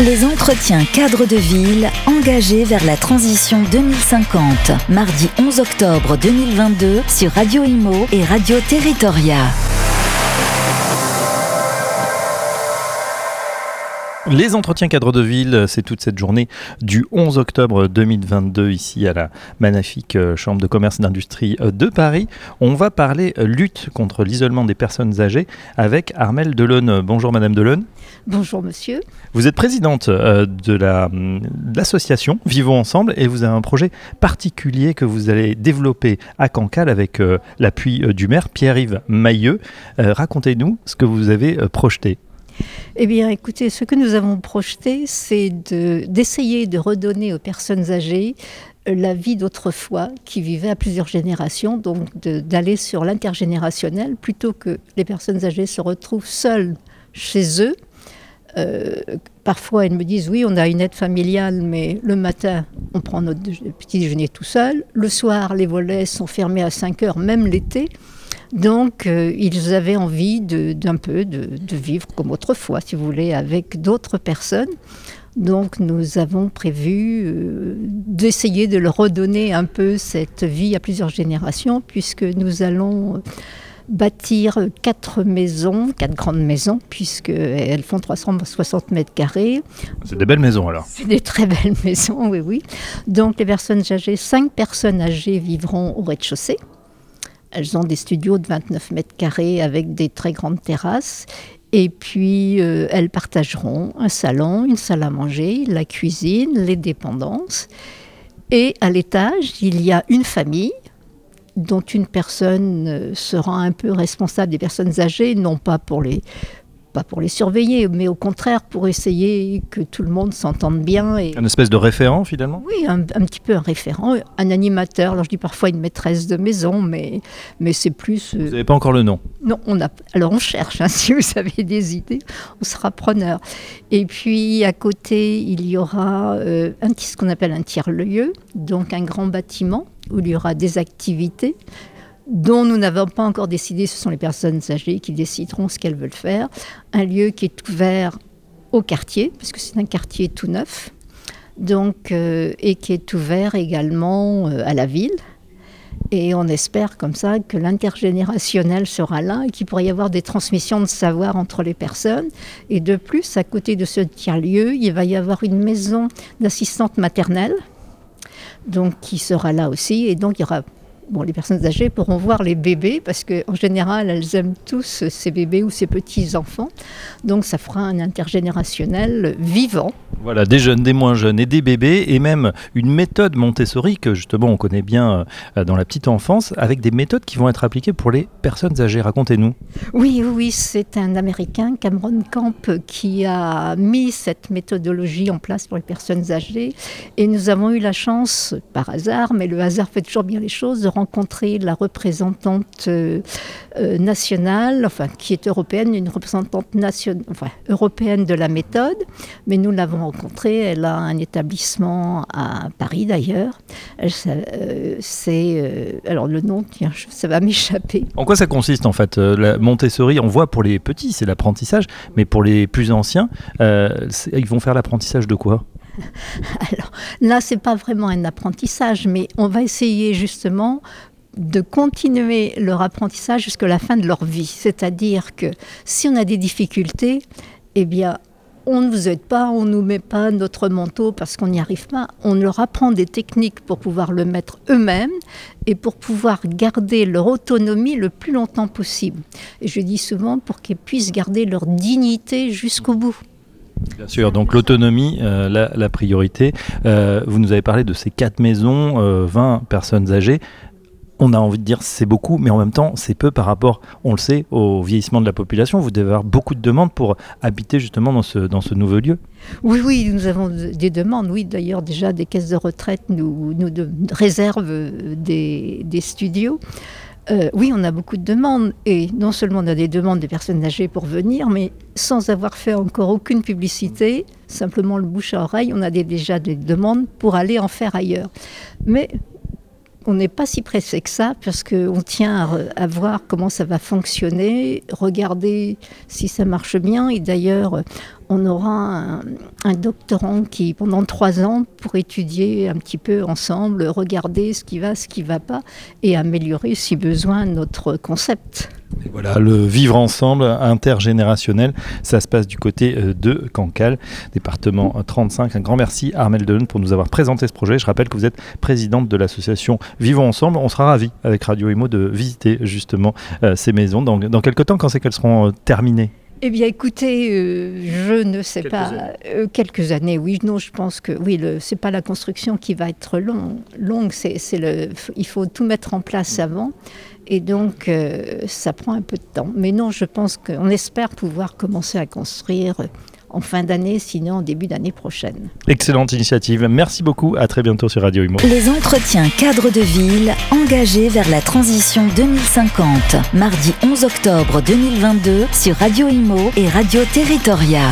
Les entretiens cadres de ville engagés vers la transition 2050. Mardi 11 octobre 2022 sur Radio Imo et Radio Territoria. Les entretiens cadres de ville, c'est toute cette journée du 11 octobre 2022 ici à la magnifique euh, Chambre de commerce et d'industrie euh, de Paris. On va parler euh, lutte contre l'isolement des personnes âgées avec Armelle Delaune. Bonjour Madame Delaune. Bonjour monsieur. Vous êtes présidente de l'association Vivons Ensemble et vous avez un projet particulier que vous allez développer à Cancale avec l'appui du maire Pierre-Yves Mailleux. Racontez-nous ce que vous avez projeté. Eh bien, écoutez, ce que nous avons projeté, c'est d'essayer de, redonner aux personnes âgées euh, la vie d'autrefois qui vivaient à plusieurs générations, donc d'aller sur l'intergénérationnel plutôt que les personnes âgées se retrouvent seules chez eux. Euh, parfois, elles me disent oui, on a une aide familiale, mais le matin, on prend notre petit déjeuner tout seul. Le soir, les volets sont fermés à 5 heures, même l'été. Donc, euh, ils avaient envie d'un peu de, vivre comme autrefois, si vous voulez, avec d'autres personnes. Donc, nous avons prévu euh, d'essayer de leur redonner un peu cette vie à plusieurs générations, puisque nous allons bâtir quatre maisons, quatre grandes maisons, puisqu'elles font 360 mètres carrés. C'est des belles maisons alors C'est des très belles maisons, oui, oui. Donc les personnes âgées, cinq personnes âgées vivront au rez-de-chaussée. Elles ont des studios de 29 mètres carrés avec des très grandes terrasses. Et puis, euh, elles partageront un salon, une salle à manger, la cuisine, les dépendances. Et à l'étage, il y a une famille dont une personne euh, sera un peu responsable des personnes âgées, non pas pour les pas pour les surveiller, mais au contraire pour essayer que tout le monde s'entende bien. Et... Un espèce de référent finalement? Oui, un, petit peu un référent, un animateur. Alors je dis parfois une maîtresse de maison, mais, mais c'est plus... Euh, vous n'avez pas encore le nom? Non, on a... alors on cherche, hein, si vous avez des idées, on sera preneur. Et puis à côté, il y aura euh, un, ce qu'on appelle un tiers-lieu, donc un grand bâtiment où il y aura des activités dont nous n'avons pas encore décidé, ce sont les personnes âgées qui décideront ce qu'elles veulent faire. Un lieu qui est ouvert au quartier, parce que c'est un quartier tout neuf, donc, euh, et qui est ouvert également euh, à la ville. Et on espère comme ça que l'intergénérationnel sera là et qu'il pourrait y avoir des transmissions de savoir entre les personnes. Et de plus, à côté de ce tiers-lieu, il va y avoir une maison d'assistante maternelle, donc qui sera là aussi. Et donc, il y aura bon, les personnes âgées pourront voir les bébés parce qu'en général, elles aiment tous ces bébés ou ces petits-enfants. Donc ça fera un intergénérationnel vivant. Voilà, des jeunes, des moins jeunes et des bébés et même une méthode Montessori que justement on connaît bien euh, dans la petite enfance avec des méthodes qui vont être appliquées pour les personnes âgées. Racontez-nous. Oui, oui, c'est un Américain, Cameron Camp, qui a mis cette méthodologie en place pour les personnes âgées et nous avons eu la chance, par hasard, mais le hasard fait toujours bien les choses, de rencontrer la représentante euh, euh, nationale, enfin qui est européenne, une représentante nationale, enfin, européenne de la méthode, mais nous l'avons rencontrée. Elle a un établissement à Paris d'ailleurs. Euh, c'est alors le nom, tiens, ça va m'échapper. En quoi ça consiste en fait La Montessori, on voit pour les petits, c'est l'apprentissage, mais pour les plus anciens, ils vont faire l'apprentissage de quoi? Alors là, c'est pas vraiment un apprentissage, mais on va essayer justement de continuer leur apprentissage jusqu'à la fin de leur vie. C'est-à-dire que si on a des difficultés, eh bien, on ne vous aide pas, on ne nous met pas notre manteau parce qu'on n'y arrive pas. On leur apprend des techniques pour pouvoir le mettre eux-mêmes et pour pouvoir garder leur autonomie le plus longtemps possible. Et je dis souvent pour qu'ils puissent garder leur dignité jusqu'au bout. Bien sûr, donc l'autonomie, euh, la, priorité. Euh, vous nous avez parlé de ces quatre maisons, 20 euh, personnes âgées. On a envie de dire c'est beaucoup, mais en même temps c'est peu par rapport, on le sait, au vieillissement de la population. Vous devez avoir beaucoup de demandes pour habiter justement dans ce, nouveau lieu. Oui, oui, nous avons des demandes. Oui, d'ailleurs déjà des caisses de retraite nous, réservent des, des studios. Euh, oui, on a beaucoup de demandes. Et non seulement on a des demandes des personnes âgées pour venir, mais sans avoir fait encore aucune publicité, simplement le bouche à oreille, on a déjà des demandes pour aller en faire ailleurs. Mais on n'est pas si pressé que ça, parce qu'on tient à, voir comment ça va fonctionner, regarder si ça marche bien. Et d'ailleurs, on aura un, doctorant qui, pendant trois ans, pour étudier un petit peu ensemble, regarder ce qui va, ce qui ne va pas, et améliorer, si besoin, notre concept. Voilà, le vivre ensemble intergénérationnel, ça se passe du côté euh, de Cancale, département 35. Un grand merci à Armel Delon pour nous avoir présenté ce projet. Je rappelle que vous êtes présidente de l'association Vivons ensemble. On sera ravis avec Radio Imo de visiter justement euh, ces maisons. Dans, dans quelques temps, quand c'est qu'elles seront euh, terminées? Eh bien, écoutez, je ne sais pas. quelques années, oui. Non, je pense que oui. Ce n'est pas la construction qui va être long, longue. C'est, le. Il faut tout mettre en place avant. Et donc, euh, ça prend un peu de temps. Mais non, je pense qu'on espère pouvoir commencer à construire en fin d'année, sinon en début d'année prochaine. Excellente initiative. Merci beaucoup. À très bientôt sur Radio Imo. Les entretiens cadres de ville engagés vers la transition 2050. Mardi 11 octobre 2022 sur Radio Imo et Radio Territoria.